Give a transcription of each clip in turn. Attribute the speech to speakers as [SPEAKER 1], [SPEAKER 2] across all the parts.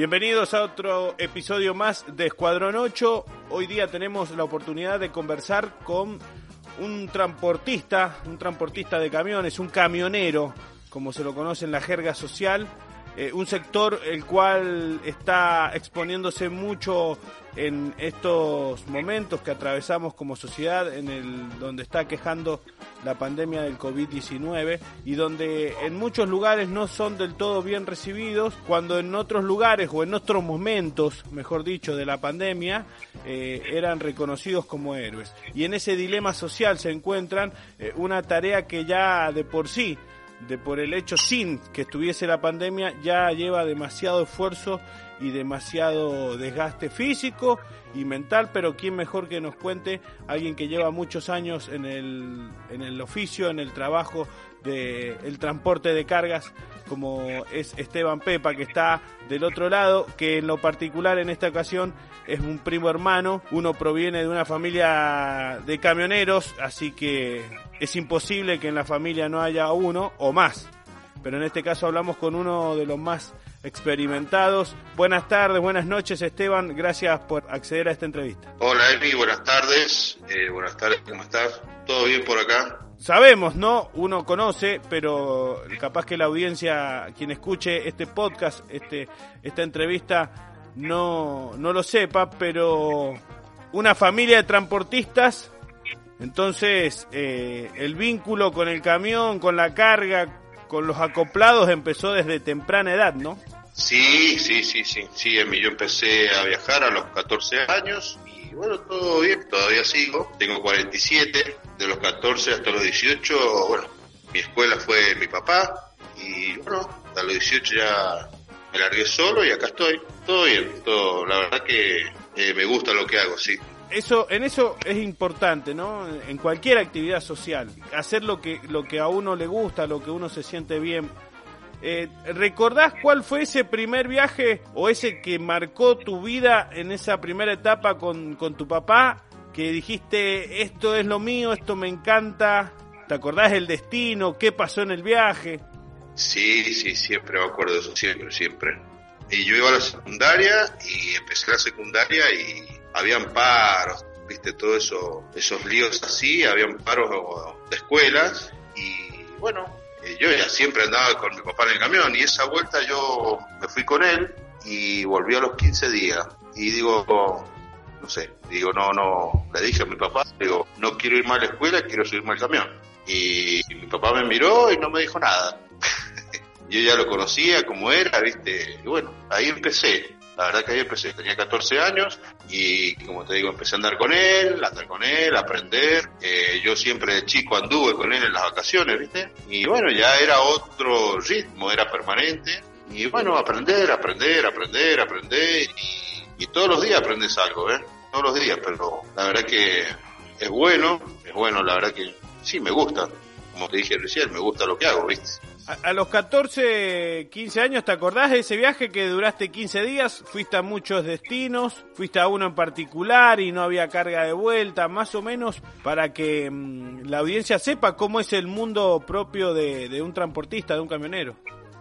[SPEAKER 1] Bienvenidos a otro episodio más de Escuadrón 8. Hoy día tenemos la oportunidad de conversar con un transportista, un transportista de camiones, un camionero, como se lo conoce en la jerga social, eh, un sector el cual está exponiéndose mucho en estos momentos que atravesamos como sociedad, en el donde está quejando la pandemia del COVID-19 y donde en muchos lugares no son del todo bien recibidos, cuando en otros lugares o en otros momentos, mejor dicho, de la pandemia, eh, eran reconocidos como héroes. Y en ese dilema social se encuentran eh, una tarea que ya de por sí de por el hecho sin que estuviese la pandemia ya lleva demasiado esfuerzo y demasiado desgaste físico y mental, pero quién mejor que nos cuente alguien que lleva muchos años en el, en el oficio, en el trabajo del el transporte de cargas, como es Esteban Pepa, que está del otro lado, que en lo particular en esta ocasión es un primo hermano, uno proviene de una familia de camioneros, así que es imposible que en la familia no haya uno o más. Pero en este caso hablamos con uno de los más experimentados. Buenas tardes, buenas noches Esteban, gracias por acceder a esta entrevista.
[SPEAKER 2] Hola Emi, buenas tardes. Eh, buenas tardes, ¿cómo estás? ¿Todo bien por acá?
[SPEAKER 1] Sabemos, ¿no? Uno conoce, pero capaz que la audiencia, quien escuche este podcast, este, esta entrevista, no, no lo sepa, pero una familia de transportistas, entonces eh, el vínculo con el camión, con la carga, con los acoplados empezó desde temprana edad, ¿no?
[SPEAKER 2] Sí, sí, sí, sí, sí, yo empecé a viajar a los 14 años y bueno, todo bien, todavía sigo, tengo 47, de los 14 hasta los 18, bueno, mi escuela fue mi papá y bueno, a los 18 ya me largué solo y acá estoy, todo bien, todo, la verdad que eh, me gusta lo que hago, sí.
[SPEAKER 1] Eso, en eso es importante, ¿no? En cualquier actividad social, hacer lo que, lo que a uno le gusta, lo que uno se siente bien. Eh, ¿Recordás cuál fue ese primer viaje o ese que marcó tu vida en esa primera etapa con, con tu papá? Que dijiste, esto es lo mío, esto me encanta. ¿Te acordás del destino? ¿Qué pasó en el viaje?
[SPEAKER 2] Sí, sí, siempre me acuerdo de eso, siempre, siempre. Y yo iba a la secundaria y empecé la secundaria y habían paros, viste, todo eso, esos líos así, habían paros de escuelas y bueno, eh, yo ya siempre andaba con mi papá en el camión y esa vuelta yo me fui con él y volví a los 15 días y digo, no sé, digo, no, no, le dije a mi papá, digo, no quiero ir más a la escuela, quiero subirme al camión. Y mi papá me miró y no me dijo nada. yo ya lo conocía como era, viste, y bueno, ahí empecé. La verdad que ahí empecé, tenía 14 años y como te digo, empecé a andar con él, a andar con él, a aprender. Eh, yo siempre de chico anduve con él en las vacaciones, ¿viste? Y bueno, ya era otro ritmo, era permanente. Y bueno, aprender, aprender, aprender, aprender. Y, todos los días aprendes algo, ¿eh? Todos los días, pero la verdad que es bueno, es bueno, la verdad que sí, me gusta. Como te dije recién, me gusta lo que hago, ¿viste?
[SPEAKER 1] A, los 14, 15 años, ¿te acordás de ese viaje que duraste 15 días? Fuiste a muchos destinos, fuiste a uno en particular y no había carga de vuelta, más o menos para que mmm, la audiencia sepa cómo es el mundo propio de, de, un transportista, de un camionero.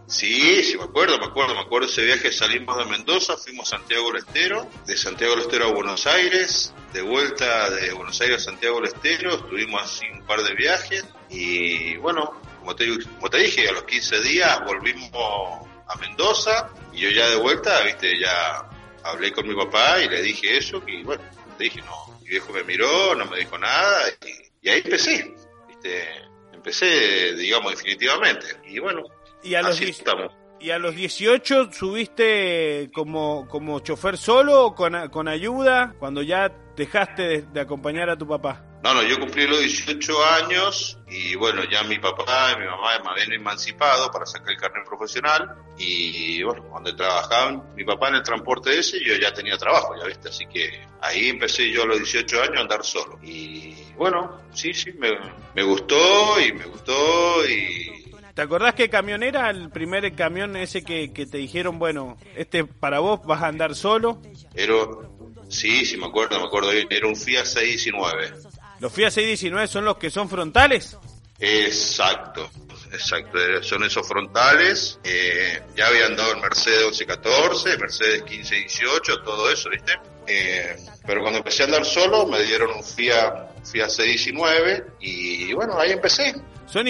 [SPEAKER 2] Sí, sí, me acuerdo, me acuerdo, me acuerdo ese viaje, salimos de Mendoza, fuimos a Santiago del Estero, de Santiago del Estero a Buenos Aires, de vuelta de Buenos Aires a Santiago del Estero, estuvimos así un par de viajes y bueno, como te, como te dije, a los 15 días volvimos a Mendoza y yo ya de vuelta, viste, ya hablé con mi papá y le dije eso, y bueno, te dije, no, mi viejo me miró, no me dijo nada y, y ahí empecé, viste, empecé, digamos, definitivamente. Y bueno,
[SPEAKER 1] y a los así estamos. ¿Y a los 18 subiste como, como chofer solo o con, con ayuda cuando ya dejaste de, de acompañar a tu papá?
[SPEAKER 2] No, no, yo cumplí los 18 años y bueno, ya mi papá y mi mamá me habían emancipado para sacar el carnet profesional y bueno, cuando trabajaban mi papá en el transporte ese, yo ya tenía trabajo, ya viste, así que ahí empecé yo a los 18 años a andar solo. Y bueno, sí, sí, me, me gustó y me gustó y
[SPEAKER 1] ¿Te acordás que camionera, el primer camión ese que, que te dijeron, bueno, este para vos vas a andar solo?
[SPEAKER 2] Era, sí, sí me acuerdo, me acuerdo, era un Fiat 619.
[SPEAKER 1] ¿Los Fiat 619 son los que son frontales?
[SPEAKER 2] Exacto, exacto, son esos frontales, eh, ya había andado el Mercedes 1114, Mercedes 1518, todo eso, ¿viste? Eh, pero cuando empecé a andar solo me dieron un Fiat, Fiat 619 y bueno, ahí empecé.
[SPEAKER 1] Son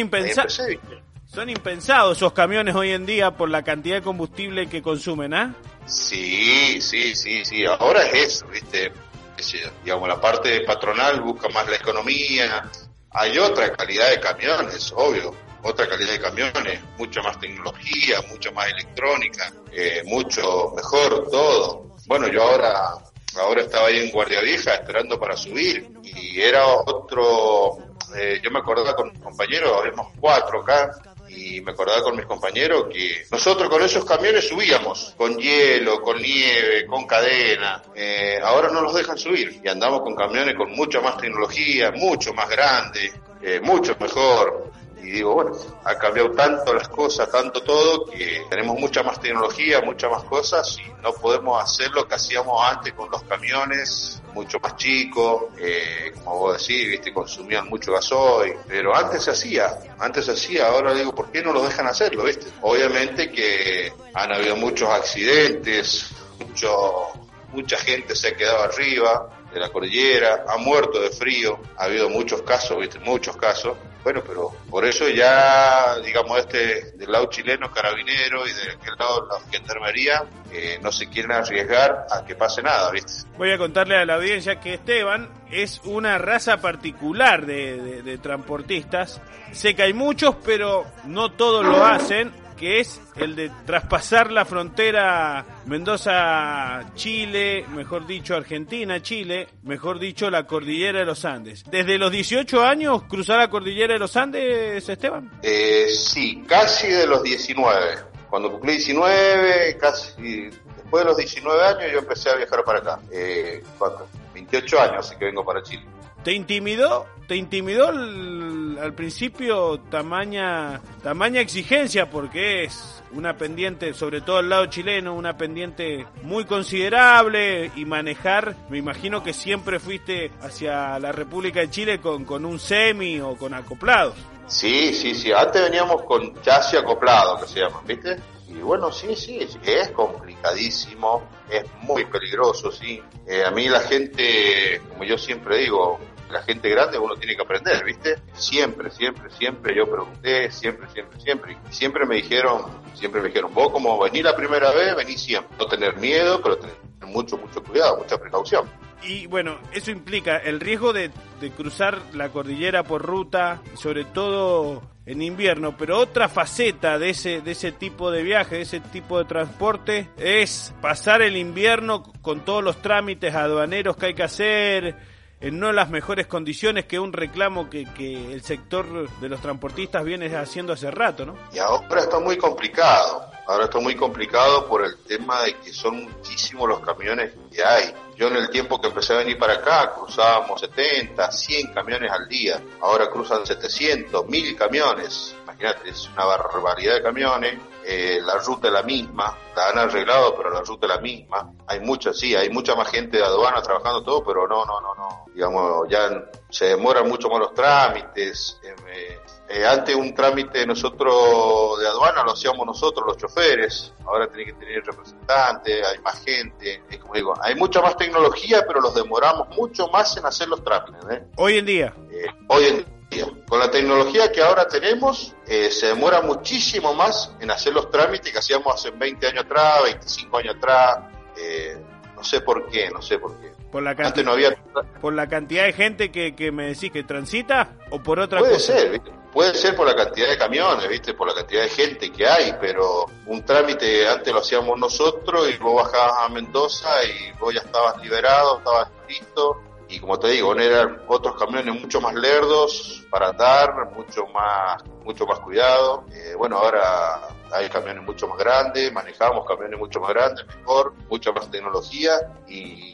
[SPEAKER 2] ¿viste?
[SPEAKER 1] Son impensados esos camiones hoy en día por la cantidad de combustible que consumen, ¿ah?
[SPEAKER 2] Sí, sí, sí, sí. Ahora es eso, ¿viste? Qué sé yo, digamos, la parte patronal busca más la economía. Hay otra calidad de camiones, obvio. Otra calidad de camiones, mucha más tecnología, mucha más electrónica, eh, mucho mejor todo. Bueno, yo ahora, ahora estaba ahí en Guardia Vieja esperando para subir y era otro, eh, yo me acordaba con mis compañeros, habíamos cuatro acá, y me acordaba con mis compañeros que nosotros con esos camiones subíamos, con hielo, con nieve, con cadena, eh, ahora no los dejan subir y andamos con camiones con mucha más tecnología, mucho más grande, eh, mucho mejor. Y digo, bueno, ha cambiado tanto las cosas, tanto todo, que tenemos mucha más tecnología, muchas más cosas y no podemos hacer lo que hacíamos antes con los camiones, mucho más chicos, eh, como vos decís, viste, consumían mucho gasoil, pero antes se hacía, antes se hacía, ahora digo, ¿por qué no lo dejan hacerlo, viste? Obviamente que han habido muchos accidentes, mucho, mucha gente se ha quedado arriba de la cordillera, ha muerto de frío, ha habido muchos casos, viste, muchos casos, bueno, pero por eso ya, digamos, este del lado chileno, carabinero y de aquel lado la gendarmería, eh, no se quieren arriesgar a que pase nada, ¿viste?
[SPEAKER 1] Voy a contarle a la audiencia que Esteban es una raza particular de, de- de transportistas. Sé que hay muchos, pero no todos lo hacen, que es el de traspasar la frontera Mendoza-Chile, mejor dicho Argentina-Chile, mejor dicho la cordillera de los Andes. Desde los 18 años cruzar la cordillera de los Andes, Esteban.
[SPEAKER 2] Eh, sí, casi de los 19. Cuando cumplí 19, casi después de los 19 años yo empecé a viajar para acá. Eh, ¿cuánto? 28 años así que vengo para Chile.
[SPEAKER 1] ¿Te intimidó? ¿Te intimidó al principio tamaña, tamaña exigencia? Porque es una pendiente, sobre todo el lado chileno, una pendiente muy considerable y manejar, me imagino que siempre fuiste hacia la República de Chile con, con un semi o con acoplados.
[SPEAKER 2] Sí, sí, sí. Antes veníamos con chasis acoplado, que se llama, ¿viste? Y bueno, sí, sí, es complicadísimo, es muy peligroso, sí. Eh, a mí la gente, como yo siempre digo, la gente grande uno tiene que aprender, ¿viste? Siempre, siempre, siempre yo pregunté, siempre, siempre, siempre. Y siempre me dijeron, siempre me dijeron, vos como venís la primera vez, venís siempre. No tener miedo, pero tener mucho, mucho cuidado, mucha precaución.
[SPEAKER 1] Y bueno, eso implica el riesgo de, de cruzar la cordillera por ruta, sobre todo en invierno, pero otra faceta de ese, de ese tipo de viaje, de ese tipo de transporte, es pasar el invierno con todos los trámites aduaneros que hay que hacer, en no las mejores condiciones que un reclamo que, que el sector de los transportistas viene haciendo hace rato, ¿no?
[SPEAKER 2] Y ahora está muy complicado. Ahora está muy complicado por el tema de que son muchísimos los camiones que hay. Yo en el tiempo que empecé a venir para acá cruzábamos 70, 100 camiones al día. Ahora cruzan 700, 1000 camiones. Imagínate, es una barbaridad de camiones. Eh, la ruta es la misma, la han arreglado, pero la ruta es la misma. Hay mucha, sí, hay mucha más gente de aduana trabajando todo, pero no, no, no, no. Digamos, ya se demoran mucho más los trámites. eh, eh, eh, antes un trámite nosotros de aduana lo hacíamos nosotros, los choferes. Ahora tiene que tener representantes, hay más gente. Es como digo, hay mucha más tecnología, pero los demoramos mucho más en hacer los trámites. ¿eh?
[SPEAKER 1] Hoy en día,
[SPEAKER 2] hoy en día, con la tecnología que ahora tenemos, eh, se demora muchísimo más en hacer los trámites que hacíamos hace 20 años atrás, 25 años atrás. Eh, no sé por qué, no sé por qué.
[SPEAKER 1] por la,
[SPEAKER 2] Antes
[SPEAKER 1] cantidad,
[SPEAKER 2] no había
[SPEAKER 1] por la cantidad de gente que, que me decís que transita o por otra
[SPEAKER 2] Puede
[SPEAKER 1] cosa.
[SPEAKER 2] ser, ¿viste? puede ser por la cantidad de camiones, ¿viste? Por la cantidad de gente que hay, pero un trámite antes lo hacíamos nosotros y vos bajabas a Mendoza y vos ya estabas liberado, estabas listo y como te digo, eran otros camiones mucho más lerdos para andar, mucho más, mucho más cuidado. Eh, bueno, ahora hay camiones mucho más grandes, manejamos camiones mucho más grandes, mejor, mucha más tecnología y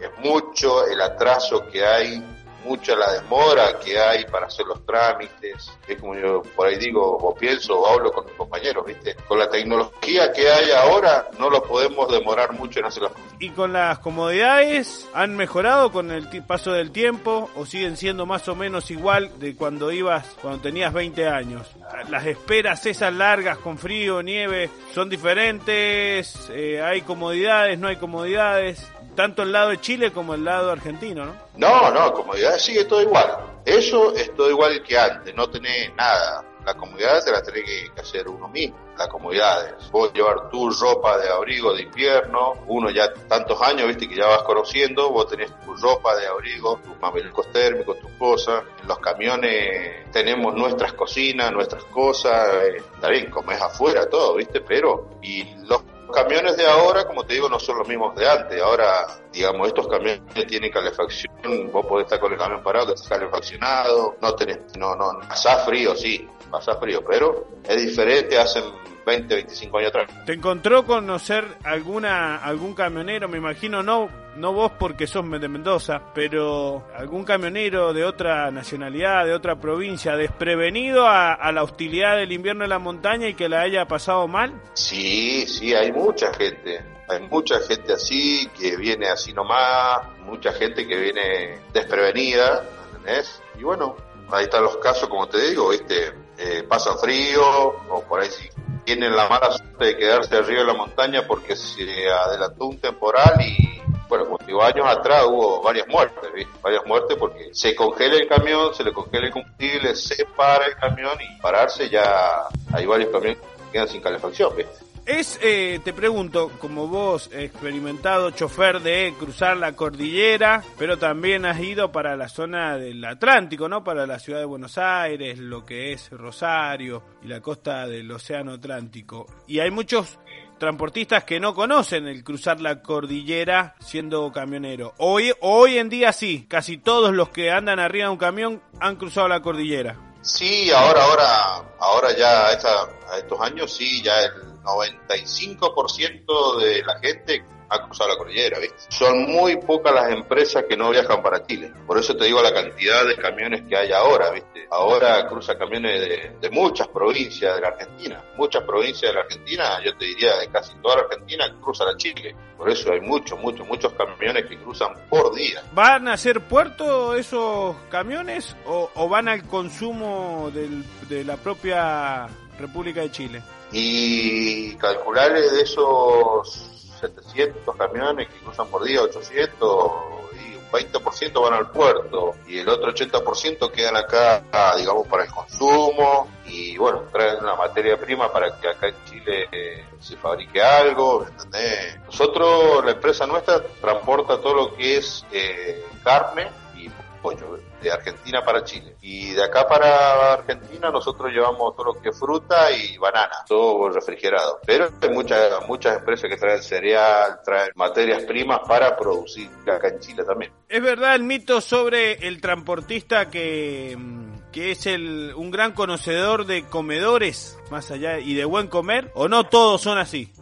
[SPEAKER 2] es mucho el atraso que hay mucha la demora que hay para hacer los trámites. Es como yo por ahí digo, o pienso, o hablo con mis compañeros, ¿viste? Con la tecnología que hay ahora, no lo podemos demorar mucho en hacer las cosas.
[SPEAKER 1] ¿Y con las comodidades han mejorado con el paso del tiempo o siguen siendo más o menos igual de cuando ibas, cuando tenías 20 años? Las esperas esas largas con frío, nieve, son diferentes, Eh, hay comodidades, no hay comodidades, tanto el lado de Chile como el lado argentino, ¿no?
[SPEAKER 2] No, no, comodidad sigue todo igual. Eso es todo igual que antes, no tenés nada. La comodidad te la tenés que hacer uno mismo. Las comodidades. Vos llevar tu ropa de abrigo de invierno, uno ya tantos años, viste, que ya vas conociendo, vos tenés tu ropa de abrigo, tus mamelucos térmicos, tus cosas. En los camiones tenemos nuestras cocinas, nuestras cosas. eh, Está bien, comés afuera todo, viste, pero... Y los camiones de ahora, como te digo, no son los mismos de antes. Ahora, digamos, estos camiones tienen calefacción. Vos podés estar con el camión parado que está calefaccionado. No tenés, no, no, pasás frío, sí, pasás frío, pero es diferente. Hacen 20, 25 años atrás.
[SPEAKER 1] ¿Te encontró conocer alguna algún camionero? Me imagino no no vos porque sos de Mendoza, pero algún camionero de otra nacionalidad, de otra provincia, desprevenido a, a la hostilidad del invierno en la montaña y que la haya pasado mal.
[SPEAKER 2] Sí, sí, hay mucha gente. Hay mucha gente así que viene así nomás, mucha gente que viene desprevenida, ¿entendés? Y bueno, ahí están los casos, como te digo, ¿viste? Eh, pasan frío, o por ahí sí tienen la mala suerte de quedarse arriba de la montaña porque se adelantó un temporal y, bueno, como digo, años atrás hubo varias muertes, ¿viste? Varias muertes porque se congela el camión, se le congela el combustible, se para el camión y pararse ya hay varios camiones que quedan sin calefacción, ¿viste?
[SPEAKER 1] Es, eh, te pregunto, como vos, experimentado chofer de cruzar la cordillera, pero también has ido para la zona del Atlántico, ¿no? Para la ciudad de Buenos Aires, lo que es Rosario y la costa del Océano Atlántico. Y hay muchos transportistas que no conocen el cruzar la cordillera siendo camionero. Hoy, hoy en día sí, casi todos los que andan arriba de un camión han cruzado la cordillera.
[SPEAKER 2] Sí, ahora, ahora, ahora ya a, esta- a estos años sí, ya el 95% de la gente ha cruzado la cordillera, ¿viste? Son muy pocas las empresas que no viajan para Chile. Por eso te digo la cantidad de camiones que hay ahora, ¿viste? Ahora cruza camiones de, muchas provincias de la Argentina. Muchas provincias de la Argentina, yo te diría de casi toda la Argentina, cruzan a Chile. Por eso hay muchos, muchos, muchos camiones que cruzan por día.
[SPEAKER 1] ¿Van a ser puerto esos camiones o, o van al consumo del- de la propia República de Chile?
[SPEAKER 2] Y calcular de esos 700 camiones que cruzan por día, 800, y un 20% van al puerto y el otro 80% quedan acá, digamos, para el consumo y bueno, traen una materia prima para que acá en Chile eh, se fabrique algo, ¿entendés? Nosotros, la empresa nuestra, transporta todo lo que es eh, carne y pollo de Argentina para Chile. Y de acá para Argentina nosotros llevamos todo lo que es fruta y banana, todo refrigerado. Pero hay muchas, muchas empresas que traen cereal, traen materias primas para producir acá en Chile también.
[SPEAKER 1] ¿Es verdad el mito sobre el transportista que, mm, que es el, un gran conocedor de comedores más allá y de buen comer? ¿O no todos son así?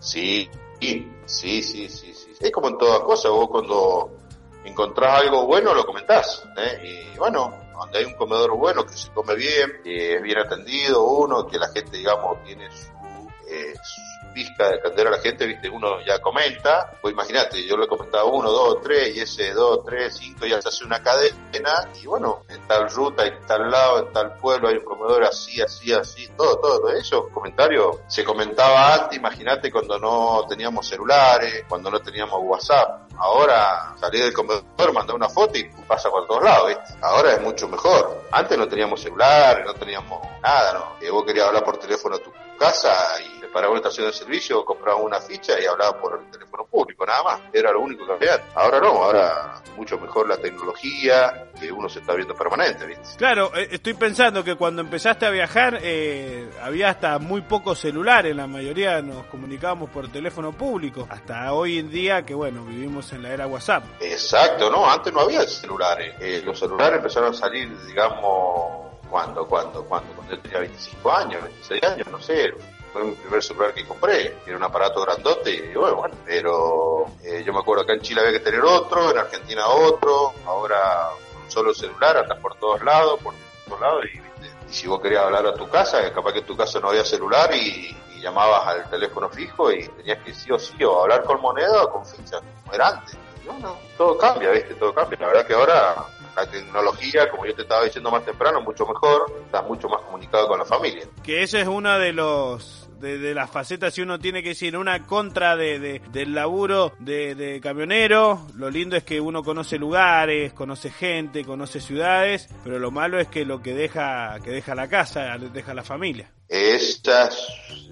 [SPEAKER 2] Sí, sí, sí, sí, sí, sí. Es como en todas cosas, vos cuando encontrás algo bueno lo comentás. ¿eh? Y bueno, donde hay un comedor bueno, que se come bien, que es bien atendido uno, que la gente, digamos, tiene su, eh, pizca de atender a la gente, viste, uno ya comenta. Pues imagínate, yo le comentaba uno, dos, tres, y ese dos, tres, cinco, ya se hace una cadena. Y bueno, en tal ruta, en tal lado, en tal pueblo hay un comedor así, así, así, todo, todo, eso. Comentarios se comentaba antes, imagínate cuando no teníamos celulares, cuando no teníamos WhatsApp. Ahora salir del comedor, mandar una foto y pasa por todos lados, ¿viste? Ahora es mucho mejor. Antes no teníamos celulares, no teníamos nada, ¿no? Que vos querías hablar por teléfono a tu casa y paraba una estación de servicio, compraba una ficha y hablaba por el teléfono público, nada más. Era lo único que había. Ahora no, ahora mucho mejor la tecnología, que uno se está viendo permanente, ¿viste?
[SPEAKER 1] Claro, eh, estoy pensando que cuando empezaste a viajar eh, había hasta muy pocos celulares, la mayoría nos comunicábamos por teléfono público, hasta hoy en día que bueno, vivimos en la era WhatsApp.
[SPEAKER 2] Exacto, no, antes no había celulares. Eh, los celulares empezaron a salir, digamos, cuando, cuando, cuando, cuando yo tenía 25 años, 26 años, no sé. Fue mi primer celular que compré, era un aparato grandote y bueno, bueno pero eh, yo me acuerdo acá en Chile había que tener otro, en Argentina otro, ahora un solo celular, andas por todos lados, por todos lados y, y si vos querías hablar a tu casa, capaz que en tu casa no había celular y, llamabas al teléfono fijo y tenías que sí o sí o hablar con moneda o con ficha, como era antes. Y bueno, todo cambia, ¿viste? Todo cambia. La verdad que ahora la tecnología, como yo te estaba diciendo más temprano, mucho mejor, estás mucho más comunicado con la familia.
[SPEAKER 1] Que ese es uno de los de, las facetas, si uno tiene que decir, una contra de, de del laburo de, de, camionero. Lo lindo es que uno conoce lugares, conoce gente, conoce ciudades, pero lo malo es que lo que deja, que deja la casa, deja la familia.
[SPEAKER 2] Esta,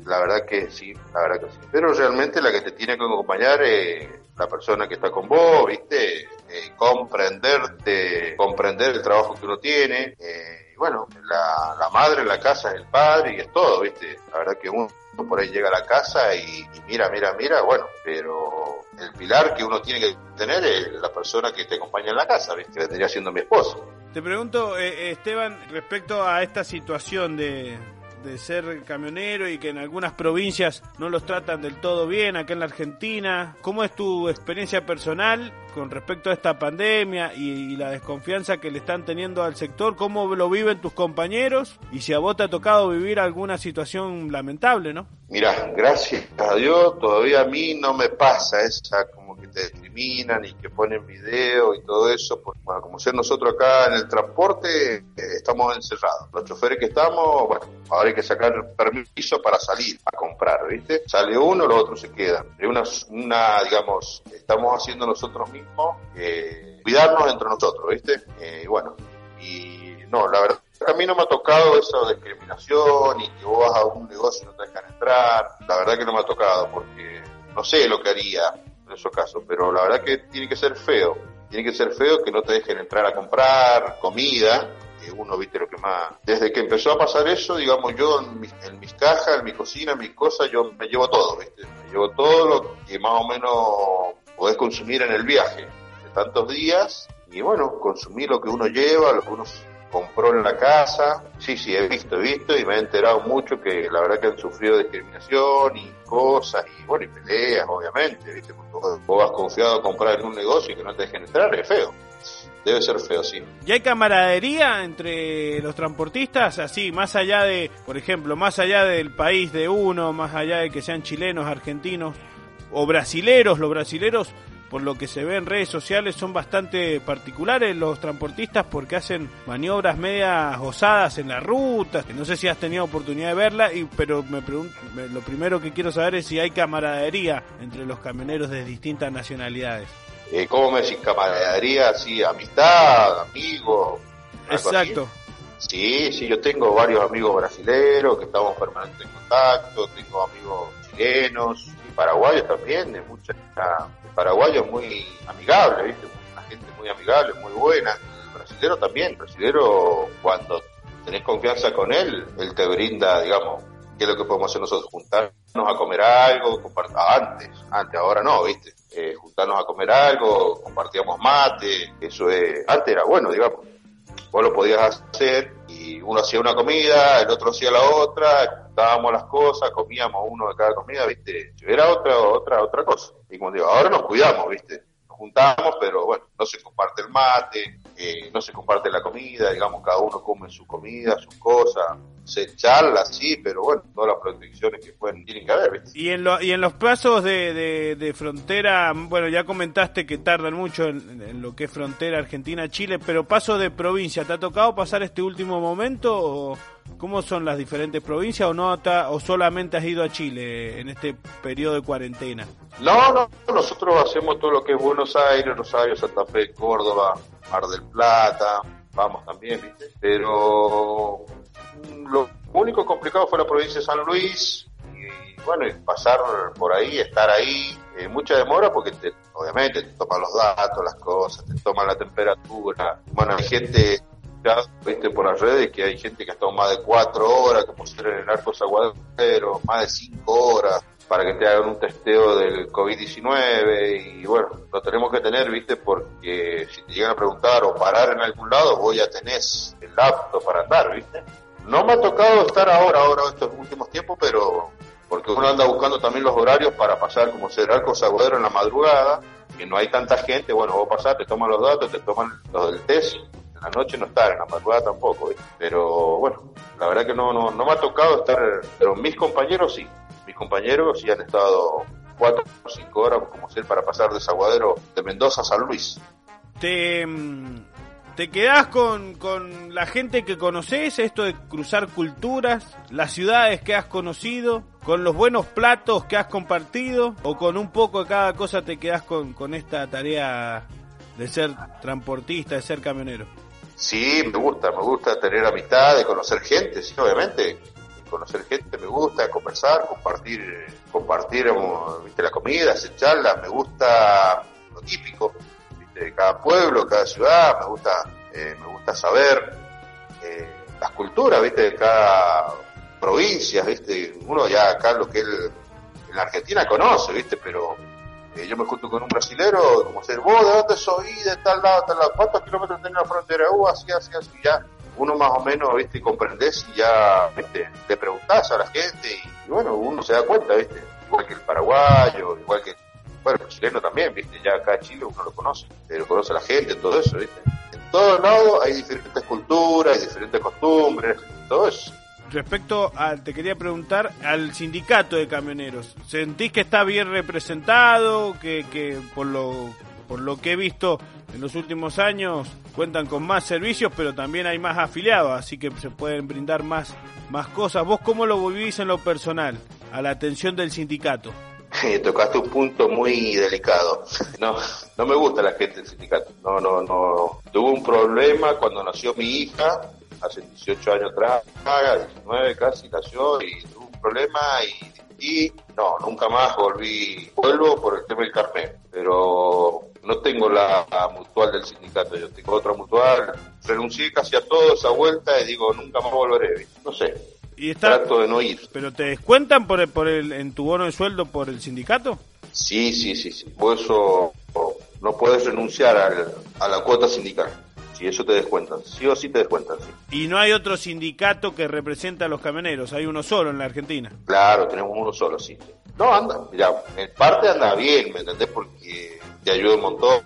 [SPEAKER 2] la verdad que sí, la verdad que sí. Pero realmente la que te tiene que acompañar es la persona que está con vos, ¿viste? Eh, comprenderte, comprender el trabajo que uno tiene. Eh, bueno, la, la madre la casa el padre y es todo, ¿viste? La verdad que uno por ahí llega a la casa y, mira, mira, mira, bueno, pero el pilar que uno tiene que tener es la persona que te acompaña en la casa, ¿viste? Que vendría siendo mi esposo.
[SPEAKER 1] Te pregunto, eh, Esteban, respecto a esta situación de, de ser camionero y que en algunas provincias no los tratan del todo bien, acá en la Argentina. ¿Cómo es tu experiencia personal con respecto a esta pandemia y, la desconfianza que le están teniendo al sector? ¿Cómo lo viven tus compañeros? Y si a vos te ha tocado vivir alguna situación lamentable, ¿no?
[SPEAKER 2] Mira, gracias a Dios, todavía a mí no me pasa esa que te discriminan y que ponen video y todo eso. Porque, bueno, como ser nosotros acá en el transporte, eh, estamos encerrados. Los choferes que estamos, bueno, ahora hay que sacar permiso para salir a comprar, ¿viste? Sale uno, los otros se quedan. Es una, una digamos, estamos haciendo nosotros mismos, eh, cuidarnos entre nosotros, ¿viste? Eh, bueno, y no, la verdad a mí no me ha tocado esa discriminación y que vos vas a un negocio y no te dejan entrar. La verdad que no me ha tocado porque no sé lo que haría esos casos, pero la verdad que tiene que ser feo. Tiene que ser feo que no te dejen entrar a comprar comida. Uno, viste lo que más. Desde que empezó a pasar eso, digamos, yo en mis, en mis cajas, en mi cocina, en mis cosas, yo me llevo todo, viste. Me llevo todo lo que más o menos podés consumir en el viaje de tantos días. Y bueno, consumir lo que uno lleva, lo que uno compró en la casa. Sí, sí, he visto, he visto y me he enterado mucho que la verdad que han sufrido discriminación y cosas y bueno, y peleas, obviamente, ¿viste? Porque vos, vas confiado a comprar en un negocio y que no te dejen entrar, es feo. Debe ser feo, sí.
[SPEAKER 1] ¿Y hay camaradería entre los transportistas? Así, más allá de, por ejemplo, más allá del país de uno, más allá de que sean chilenos, argentinos o brasileros, los brasileros por lo que se ve en redes sociales, son bastante particulares los transportistas porque hacen maniobras medias osadas en la ruta. No sé si has tenido oportunidad de verla, y, pero me pregunto, lo primero que quiero saber es si hay camaradería entre los camioneros de distintas nacionalidades.
[SPEAKER 2] Eh, ¿Cómo me decís camaradería? Sí, amistad, amigos.
[SPEAKER 1] Exacto.
[SPEAKER 2] Sí, sí, yo tengo varios amigos brasileños que estamos permanentemente en contacto, tengo amigos chilenos y paraguayos también, de mucha paraguayo muy amigable, ¿viste? Una gente muy amigable, muy buena. El brasilero también, el brasilero cuando tenés confianza con él, él te brinda, digamos, qué es lo que podemos hacer nosotros, juntarnos a comer algo, compartir, antes, antes, ahora no, ¿viste? Eh, juntarnos a comer algo, compartíamos mate, eso es, antes era bueno, digamos, vos lo podías hacer y uno hacía una comida, el otro hacía la otra, juntábamos las cosas, comíamos uno de cada comida, ¿viste? Era otra, otra, otra cosa. Y como digo, ahora nos cuidamos, ¿viste? Nos juntamos, pero bueno, no se comparte el mate, eh, no se comparte la comida, digamos, cada uno come su comida, sus cosas, se charla, sí, pero bueno, todas las protecciones que pueden, tienen que haber, ¿viste?
[SPEAKER 1] Y en, lo, y en los pasos de, de, de, frontera, bueno, ya comentaste que tardan mucho en, en lo que es frontera Argentina-Chile, pero paso de provincia, ¿te ha tocado pasar este último momento o...? ¿Cómo son las diferentes provincias o no o solamente has ido a Chile en este periodo de cuarentena?
[SPEAKER 2] No, no, nosotros hacemos todo lo que es Buenos Aires, Rosario, Santa Fe, Córdoba, Mar del Plata, vamos también, ¿viste? Pero lo único complicado fue la provincia de San Luis y bueno, y pasar por ahí, estar ahí, eh, mucha demora porque te, obviamente te toman los datos, las cosas, te toman la temperatura. Bueno, hay gente, ya viste por las redes que hay gente que ha estado más de cuatro horas, como ser en el Arcos Aguadero, más de cinco horas para que te hagan un testeo del COVID-19 y bueno, lo tenemos que tener, viste, porque si te llegan a preguntar o parar en algún lado, vos ya tenés el apto para andar, viste. No me ha tocado estar ahora, ahora estos últimos tiempos, pero porque uno anda buscando también los horarios para pasar como ser Arcos Aguadero en la madrugada, que no hay tanta gente, bueno, vos pasás, te toman los datos, te toman los del test, en la noche no estar, en la madrugada tampoco, pero bueno, la verdad que no, no, no me ha tocado estar, pero mis compañeros sí, mis compañeros sí han estado cuatro o cinco horas como ser para pasar de Saguadero de Mendoza a San Luis.
[SPEAKER 1] ¿Te, mm, te quedás con, con la gente que conoces, esto de cruzar culturas, las ciudades que has conocido, con los buenos platos que has compartido, o con un poco de cada cosa te quedás con, con esta tarea de ser transportista, de ser camionero?
[SPEAKER 2] Sí, me gusta, me gusta tener amistad, de conocer gente, sí, obviamente. Conocer gente me gusta, conversar, compartir, compartir como, ¿viste, la comida, hacer charlas, me gusta lo típico. De cada pueblo, cada ciudad, me gusta, eh, me gusta saber eh, las culturas, viste, de cada provincia, viste, uno ya acá lo que él en la Argentina conoce, viste, pero eh, yo me junto con un brasilero, como ser, vos de dónde soy, de tal lado, tal lado, cuántos kilómetros tiene la frontera, uh, así, así, así, ya uno más o menos, viste, comprendés y ya, viste, le preguntás a la gente y, y bueno, uno se da cuenta, viste, igual que el paraguayo, igual que, bueno, chileno también, viste, ya acá en Chile uno lo conoce, pero conoce la gente, todo eso, viste. En todos lados hay diferentes culturas, hay diferentes costumbres, todo eso.
[SPEAKER 1] Respecto a, te quería preguntar, al sindicato de camioneros, ¿sentís que está bien representado? Que, que por lo por lo que he visto en los últimos años cuentan con más servicios, pero también hay más afiliados, así que se pueden brindar más, más cosas. ¿Vos cómo lo vivís en lo personal, a la atención del sindicato?
[SPEAKER 2] Tocaste un punto muy delicado. No, no me gusta la gente del sindicato. No, no, no. Tuve un problema cuando nació mi hija, hace 18 años atrás, 19 casi nació, y tuve un problema y, y no, nunca más volví. Vuelvo por el tema del carnet, pero no tengo la, la, mutual del sindicato, yo tengo otra mutual, renuncié casi a todo esa vuelta y digo, nunca más volveré, no sé,
[SPEAKER 1] ¿Y está,
[SPEAKER 2] trato de no ir.
[SPEAKER 1] ¿Pero te descuentan por el, por el, en tu bono de sueldo por el sindicato?
[SPEAKER 2] Sí, sí, sí, sí, por eso no puedes renunciar al, a la cuota sindical. Si eso te descuentan, sí o sí te descuentan, sí.
[SPEAKER 1] Y no hay otro sindicato que representa a los camioneros, hay uno solo en la Argentina.
[SPEAKER 2] Claro, tenemos uno solo, sí. No, anda, mira, en parte anda bien, ¿me entendés? Porque te ayuda un montón,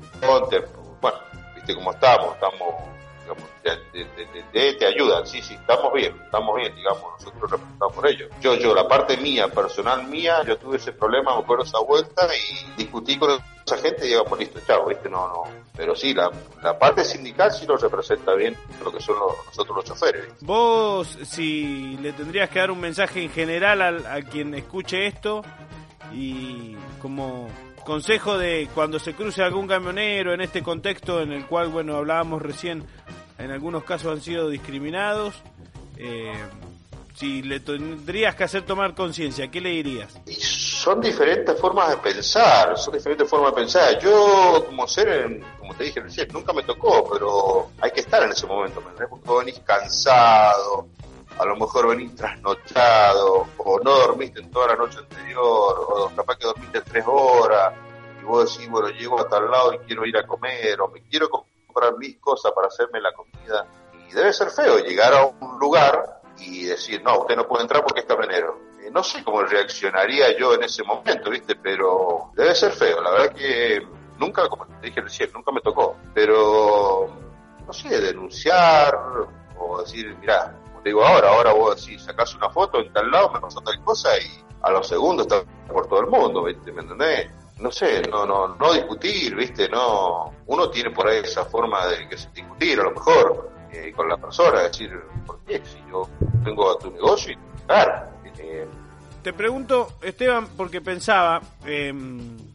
[SPEAKER 2] te, bueno, viste cómo estamos, estamos, digamos, te, te, te, te, ayudan, sí, sí, estamos bien, estamos bien, digamos, nosotros representamos por ellos. Yo, yo, la parte mía, personal mía, yo tuve ese problema, me acuerdo esa vuelta y discutí con esa gente y digamos, listo, chao, viste, no, no, pero sí, la, la parte sindical sí lo representa bien lo que son los, nosotros los choferes.
[SPEAKER 1] Vos, si le tendrías que dar un mensaje en general al, a quien escuche esto y como consejo de cuando se cruce algún camionero en este contexto en el cual, bueno, hablábamos recién, en algunos casos han sido discriminados, eh, si le tendrías que hacer tomar conciencia, ¿qué le dirías?
[SPEAKER 2] Y son diferentes formas de pensar, son diferentes formas de pensar. Yo, como ser, como te dije recién, nunca me tocó, pero hay que estar en ese momento, ¿me Porque venís cansado, a lo mejor venís trasnochado, o no dormiste en toda la noche anterior, o capaz que dormiste tres horas, y vos decís, bueno, llego a tal lado y quiero ir a comer, o me quiero comprar mis cosas para hacerme la comida. Y debe ser feo llegar a un lugar y decir, no, usted no puede entrar porque es camionero. Eh, no sé cómo reaccionaría yo en ese momento, ¿viste? Pero debe ser feo, la verdad que nunca, como te dije recién, nunca me tocó. Pero, no sé, denunciar o decir, digo ahora, ahora vos si sacás una foto en tal lado, me pasó tal cosa y a los segundos está por todo el mundo, ¿viste? ¿Me entendés? No sé, no, no, no discutir, ¿viste? No, uno tiene por ahí esa forma de que se discutir, a lo mejor, eh, con la persona, decir, ¿por qué? Si yo tengo tu negocio y claro. Eh,
[SPEAKER 1] Te pregunto, Esteban, porque pensaba, eh,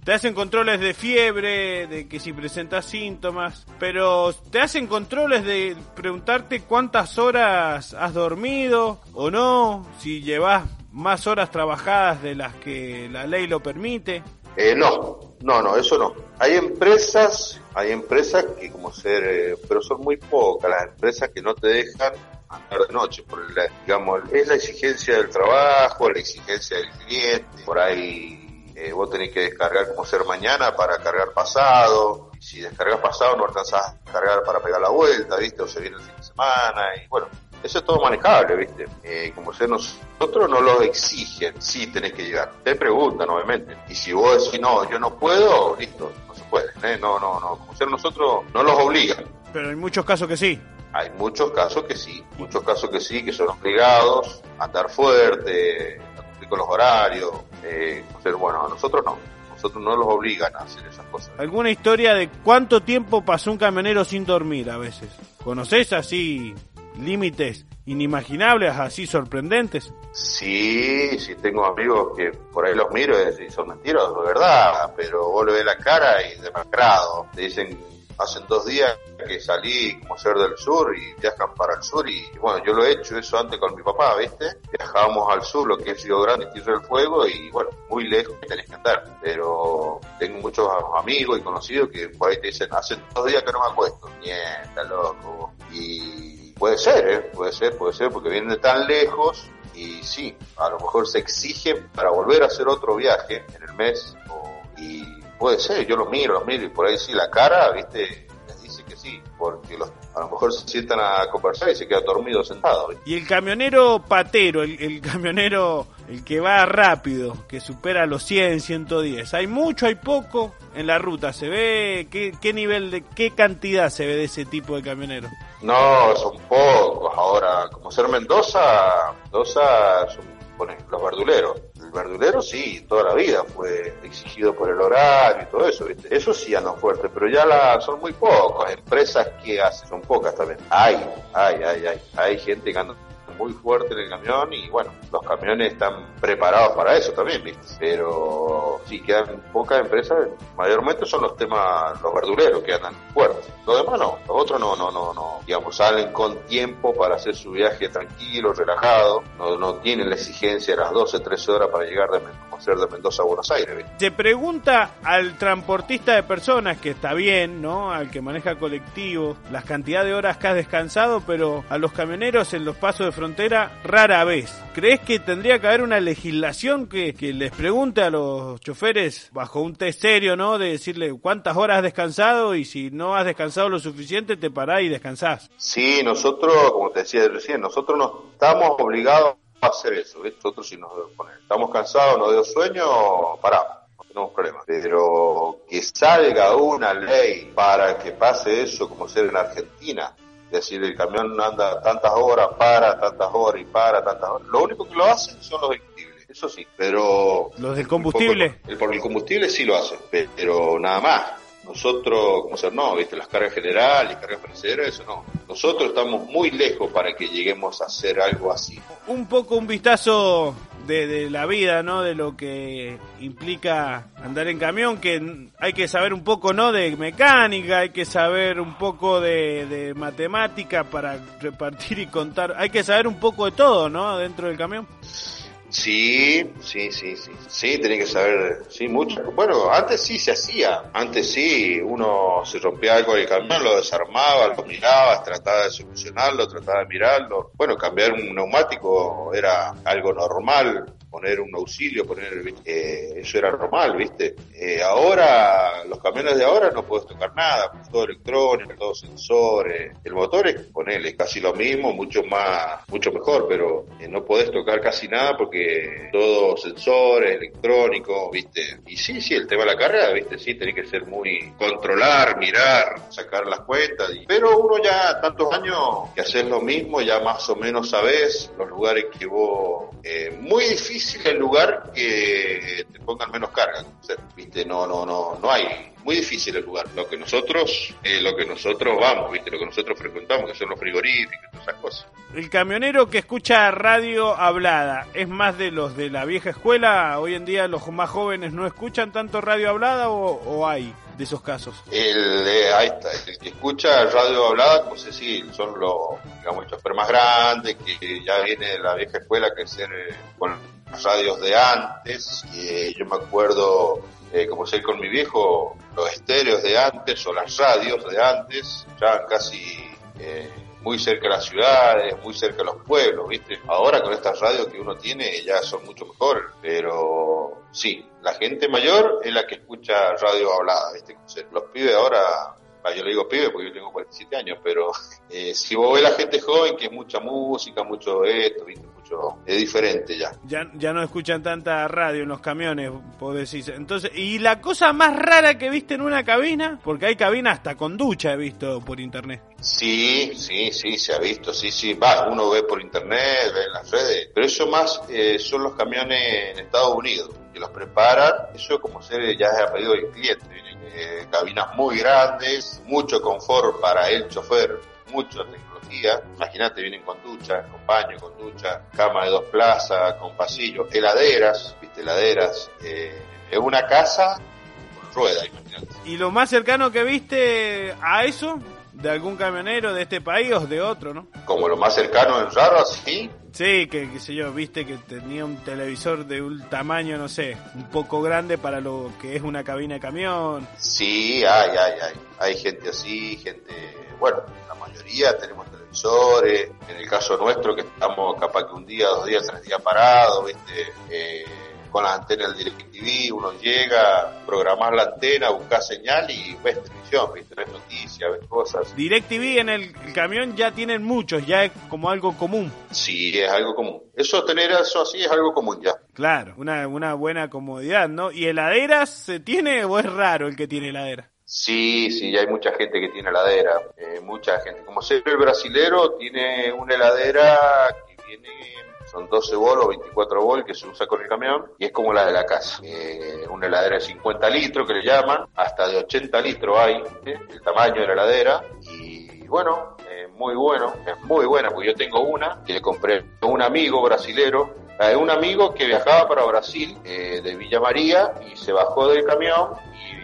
[SPEAKER 1] te hacen controles de fiebre, de que si presentas síntomas, pero te hacen controles de preguntarte cuántas horas has dormido o no, si llevas más horas trabajadas de las que la ley lo permite.
[SPEAKER 2] Eh, no, no, no, eso no. Hay empresas, hay empresas que como ser, eh, pero son muy pocas las empresas que no te dejan andar de noche, por la, digamos, es la exigencia del trabajo, la exigencia del cliente, por ahí eh, vos tenés que descargar como ser mañana para cargar pasado, si descargas pasado no alcanzás a cargar para pegar la vuelta, viste, o se viene el fin de semana, y bueno, eso es todo manejable, ¿viste? Eh, como ser nosotros no lo exigen, sí tenés que llegar. Te preguntan, obviamente. Y si vos decís, no, yo no puedo, listo, no se puede. ¿eh? No, no, no. Como ser nosotros no los obligan.
[SPEAKER 1] Pero hay muchos casos que sí.
[SPEAKER 2] Hay muchos casos que sí, muchos casos que sí, que son obligados a andar fuerte, a cumplir con los horarios. Eh, ser, bueno, a nosotros no. Nosotros no los obligan a hacer esas cosas.
[SPEAKER 1] ¿Alguna historia de cuánto tiempo pasó un camionero sin dormir a veces? ¿Conocés así límites inimaginables, así sorprendentes?
[SPEAKER 2] Sí, sí tengo amigos que por ahí los miro y son mentiras, de verdad, pero vos le ves la cara y demacrado. Te dicen, hacen dos días que salí como ser del sur y viajan para el sur y bueno, yo lo he hecho eso antes con mi papá, ¿viste? Viajábamos al sur, lo que es Río Grande, Tierra del Fuego y bueno, muy lejos tenés que andar, pero tengo muchos amigos y conocidos que por ahí te dicen, hacen dos días que no me acuesto, mierda, loco, y Puede ser, ¿eh? puede ser, puede ser, porque vienen tan lejos y sí, a lo mejor se exigen para volver a hacer otro viaje en el mes y puede ser, yo los miro, los miro y por ahí sí la cara, viste, les dice que sí, porque los, a lo mejor se sientan a conversar y se quedan dormidos sentados.
[SPEAKER 1] Y el camionero patero, el, el camionero, el que va rápido, que supera los 100, 110, ¿hay mucho, hay poco en la ruta? ¿Se ve qué, qué nivel de, qué cantidad se ve de ese tipo de camionero?
[SPEAKER 2] No, son pocos. Ahora, como ser Mendoza, Mendoza son ponen, los verduleros. El verdulero sí, toda la vida fue exigido por el horario y todo eso, ¿viste? Eso sí andan fuerte, pero ya la, son muy pocos. Empresas que hacen, son pocas también. Hay, hay, hay, hay. Hay gente que anda muy fuerte en el camión y bueno, los camiones están preparados para eso también, ¿viste? Pero sí quedan pocas empresas, mayormente son los temas, los verduleros que andan fuertes. Los demás no, los otros no, no, no, no, digamos, salen con tiempo para hacer su viaje tranquilo, relajado, no, no tienen la exigencia de las 12, 13 horas para llegar de ser de Mendoza a Buenos Aires. ¿viste?
[SPEAKER 1] Se pregunta al transportista de personas, que está bien, ¿no? Al que maneja colectivos, las cantidad de horas que has descansado, pero a los camioneros en los pasos de frontera rara vez. ¿Crees que tendría que haber una legislación que, les pregunte a los choferes bajo un test serio, ¿no? De decirle cuántas horas has descansado y si no has descansado lo suficiente te parás y descansás.
[SPEAKER 2] Sí, nosotros, como te decía recién, nosotros no estamos obligados a hacer eso. Nosotros si nos ponemos, estamos cansados, nos dio sueño, paramos. No tenemos problema. Pero que salga una ley para que pase eso como ser en Argentina, decir, el camión anda tantas horas, para tantas horas y para tantas horas. Lo único que lo hacen son los combustibles, eso sí, pero...
[SPEAKER 1] ¿Los del combustible?
[SPEAKER 2] El, por el combustible sí lo hacen, pero nada más. Nosotros, como ser, no, viste, las cargas generales, cargas perecederas, eso no. Nosotros estamos muy lejos para que lleguemos a hacer algo así.
[SPEAKER 1] Un poco un vistazo de, de, la vida, ¿no? De lo que implica andar en camión, que hay que saber un poco, ¿no? De mecánica, hay que saber un poco de, de matemática para repartir y contar. Hay que saber un poco de todo, ¿no? Dentro del camión.
[SPEAKER 2] Sí, sí, sí, sí. Sí, tenés que saber, sí, mucho. Bueno, antes sí se hacía. Antes sí, uno se rompía algo del camión, lo desarmaba, lo miraba, trataba de solucionarlo, trataba de mirarlo. Bueno, cambiar un neumático era algo normal poner un auxilio, poner eh, eso era normal, ¿viste? Eh, ahora, los camiones de ahora no puedes tocar nada, todo electrónico, todo sensores, el motor es ponerle casi lo mismo, mucho más, mucho mejor, pero eh, no podés tocar casi nada porque todo sensores, electrónico, ¿viste? Y sí, sí, el tema de la carga, ¿viste? Sí, tenés que ser muy controlar, mirar, sacar las cuentas, y, pero uno ya tantos años que haces lo mismo, ya más o menos sabés los lugares que vos, muy difícil difícil el lugar que te pongan menos carga. O sea, viste, no, no, no, no hay. Muy difícil el lugar. Lo que nosotros, eh, lo que nosotros vamos, viste, lo que nosotros frecuentamos, que son los frigoríficos, otras cosas.
[SPEAKER 1] El camionero que escucha radio hablada, ¿es más de los de la vieja escuela? Hoy en día los más jóvenes no escuchan tanto radio hablada o, o hay de esos casos.
[SPEAKER 2] El, eh, ahí está, el que escucha radio hablada, pues sí, son los, digamos, el chofer más grande, que ya viene de la vieja escuela, que ser eh, con las radios de antes. Eh, yo me acuerdo, eh, como sé con mi viejo, los estéreos de antes o las radios de antes, ya casi eh, muy cerca de las ciudades, muy cerca de los pueblos, ¿viste? Ahora con estas radios que uno tiene ya son mucho mejores, pero sí, la gente mayor es la que escucha radio hablada, ¿viste? Los pibes ahora, bah, yo le digo pibe porque yo tengo 47 años, pero eh, si vos ves la gente joven que es mucha música, mucho esto, ¿viste? Mucho, es diferente ya.
[SPEAKER 1] Ya, ya no escuchan tanta radio en los camiones, vos decís. Entonces, ¿y la cosa más rara que viste en una cabina? Porque hay cabina hasta con ducha, he visto por internet.
[SPEAKER 2] Sí, sí, sí, se ha visto, sí, sí, va, uno ve por internet, ve en las redes, pero eso más eh, son los camiones en Estados Unidos, que los preparan, eso como ser ya es a pedido del cliente, eh, cabinas muy grandes, mucho confort para el chofer, mucha tecnología, imagínate, vienen con ducha, con baño, con ducha, cama de dos plazas, con pasillo, heladeras, viste, heladeras, eh, es una casa con rueda, imagínate.
[SPEAKER 1] ¿Y lo más cercano que viste a eso? ¿De algún camionero de este país o de otro, no?
[SPEAKER 2] Como lo más cercano en raro, así,
[SPEAKER 1] Sí, que qué sé yo, viste que tenía un televisor de un tamaño, no sé, un poco grande para lo que es una cabina de camión.
[SPEAKER 2] Sí, hay, hay, hay. Hay gente así, gente, bueno, la mayoría tenemos En el caso nuestro, que estamos capaz que un día, dos días, tres días parados, ¿viste? Eh, con la antena del DirecTV, uno llega, programar la antena, buscar señal y ves televisión, ¿viste? Ves noticias, ves cosas.
[SPEAKER 1] DirecTV en el camión ya tienen muchos, ya es como algo común.
[SPEAKER 2] Sí, es algo común. Eso, tener eso así es algo común ya.
[SPEAKER 1] Claro, una, una buena comodidad, ¿no? ¿Y heladeras se tiene o es raro el que tiene heladera?
[SPEAKER 2] Sí, sí, hay mucha gente que tiene heladera, eh, mucha gente. Como siempre el brasilero tiene una heladera que viene, son 12 volt o 24 volt que se usa con el camión y es como la de la casa. Eh, una heladera de 50 litros que le llaman, hasta de 80 litros hay, ¿eh? el tamaño de la heladera y bueno, eh, muy bueno, es muy buena porque yo tengo una que le compré a un amigo brasilero a un amigo que viajaba para Brasil eh, de Villa María y se bajó del camión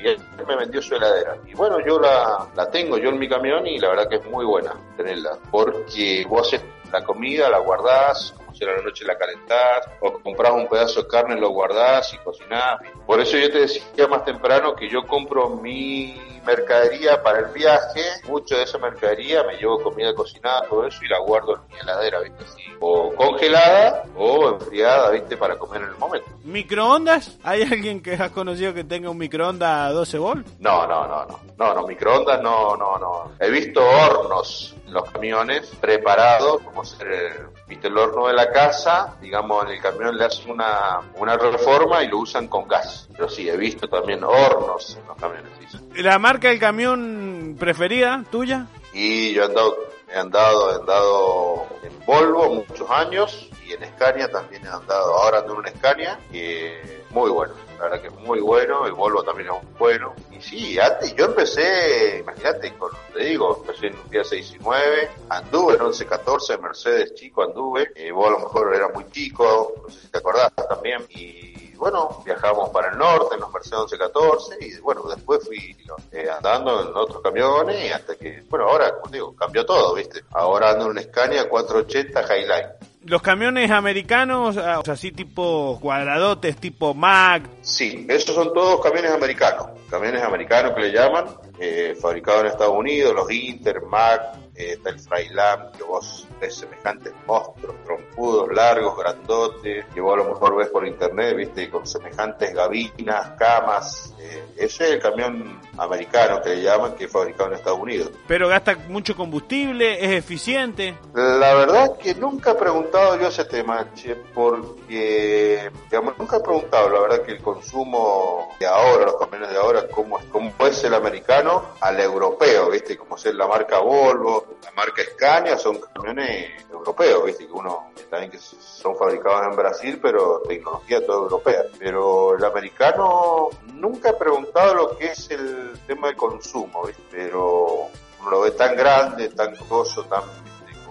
[SPEAKER 2] y él me vendió su heladera. Y bueno, yo la, la tengo yo en mi camión y la verdad que es muy buena tenerla porque vos haces la comida, la guardás, como si a la noche la calentás, o comprás un pedazo de carne, lo guardás y cocinás. Por eso yo te decía más temprano que yo compro mi mercadería para el viaje, mucho de esa mercadería me llevo comida cocinada, todo eso y la guardo en mi heladera, ¿viste? Así, o congelada o enfriada, ¿viste? Para comer en el momento.
[SPEAKER 1] ¿Microondas? ¿Hay alguien que has conocido que tenga un microondas a 12 volt?
[SPEAKER 2] No, no, no, no, no, no, microondas no, no, no. He visto hornos en los camiones preparados, como ser, viste el horno de la casa, digamos en el camión le hacen una, una reforma y lo usan con gas. Pero sí, he visto también hornos en los camiones. sí.
[SPEAKER 1] ¿La marca del camión preferida tuya?
[SPEAKER 2] Y yo he andado, he andado, he andado en Volvo muchos años y en Scania también he andado. Ahora ando en una Scania que muy bueno. La verdad que es muy bueno, el Volvo también es muy bueno. Y sí, antes yo empecé, imagínate, te digo, empecé en un día 619, anduve en 1114, Mercedes chico anduve, eh, vos a lo mejor era muy chico, no sé si te acordás también, y bueno, viajábamos para el norte en los Mercedes 1114 y bueno, después fui eh, andando en otros camiones y hasta que, bueno, ahora, como digo, cambió todo, ¿viste? Ahora ando en una Scania 480 Highline.
[SPEAKER 1] Los camiones americanos, ah, así tipo cuadradotes, tipo Mac.
[SPEAKER 2] Sí, esos son todos camiones americanos, camiones americanos que le llaman, eh, fabricados en Estados Unidos, los Inter, Mac, eh, está el Freilam, que vos ves semejantes monstruos, trompudos, largos, grandotes, que vos a lo mejor ves por internet, viste, con semejantes gabinas, camas, eh, ese es el camión americano que le llaman, que es fabricado en Estados Unidos.
[SPEAKER 1] Pero gasta mucho combustible, es eficiente.
[SPEAKER 2] La verdad que nunca he preguntado yo ese tema, che, porque, digamos, nunca he preguntado, la verdad que el consumo de ahora, los camiones de ahora, cómo es, cómo es el americano al europeo, viste, como ser la marca Volvo, la marca Scania, son camiones europeos, viste, que uno, también que son fabricados en Brasil, pero tecnología toda europea. Pero el americano, nunca he preguntado lo que es el tema de consumo, viste, pero uno lo ve tan grande, tan costoso, tan,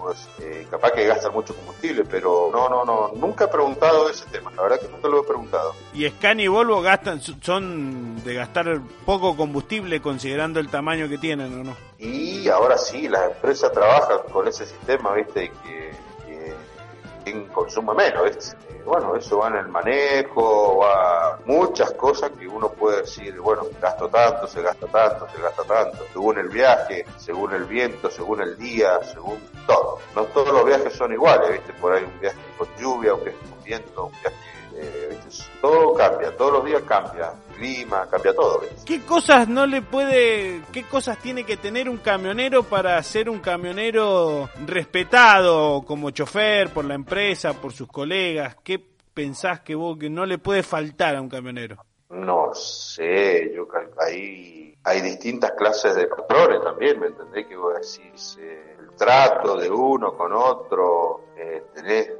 [SPEAKER 2] pues, eh, capaz que gastan mucho combustible, pero no, no, no, nunca he preguntado ese tema, la verdad que nunca lo he preguntado.
[SPEAKER 1] ¿Y Scania y Volvo gastan, son de gastar poco combustible considerando el tamaño que tienen o no?
[SPEAKER 2] Y ahora sí, las empresas trabajan con ese sistema, viste, que, que quien consume menos, ¿viste? Bueno, eso va en el manejo, va muchas cosas que uno puede decir, bueno, gasto tanto, se gasta tanto, se gasta tanto, según el viaje, según el viento, según el día, según todo. No todos los viajes son iguales, ¿viste? Por ahí un viaje con lluvia, un viaje con viento, un viaje, eh. Todo cambia, todos los días cambia, clima, cambia todo, ¿viste?
[SPEAKER 1] ¿Qué cosas no le puede, qué cosas tiene que tener un camionero para ser un camionero respetado como chofer por la empresa, por sus colegas? ¿Qué pensás que vos que no le puede faltar a un camionero?
[SPEAKER 2] No sé, yo ahí hay distintas clases de patrones también, ¿me entendés? Que vos decís, eh, el trato de uno con otro, eh, tenés eh,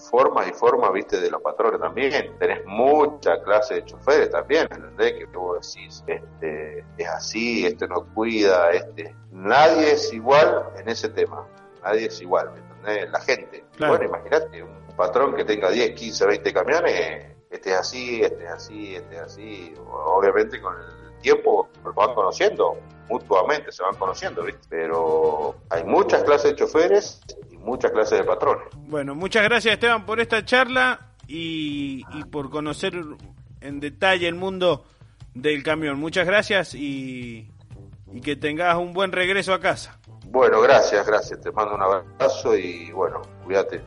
[SPEAKER 2] formas y formas, viste, de los patrones también, tenés mucha clase de choferes también, ¿me entendés? Que vos decís, este, es así, este no cuida, este, nadie es igual en ese tema, nadie es igual, ¿me entendés? La gente.
[SPEAKER 1] Claro.
[SPEAKER 2] Bueno, imagínate, un patrón que tenga 10, 15, 20 camiones, este es así, este es así, este es así. Obviamente con el tiempo los van conociendo, mutuamente se van conociendo, ¿viste? Pero hay muchas clases de choferes muchas clases de patrones.
[SPEAKER 1] Bueno, muchas gracias Esteban por esta charla y, y por conocer en detalle el mundo del camión. Muchas gracias y, y que tengas un buen regreso a casa.
[SPEAKER 2] Bueno, gracias, gracias. Te mando un abrazo y bueno, cuídate.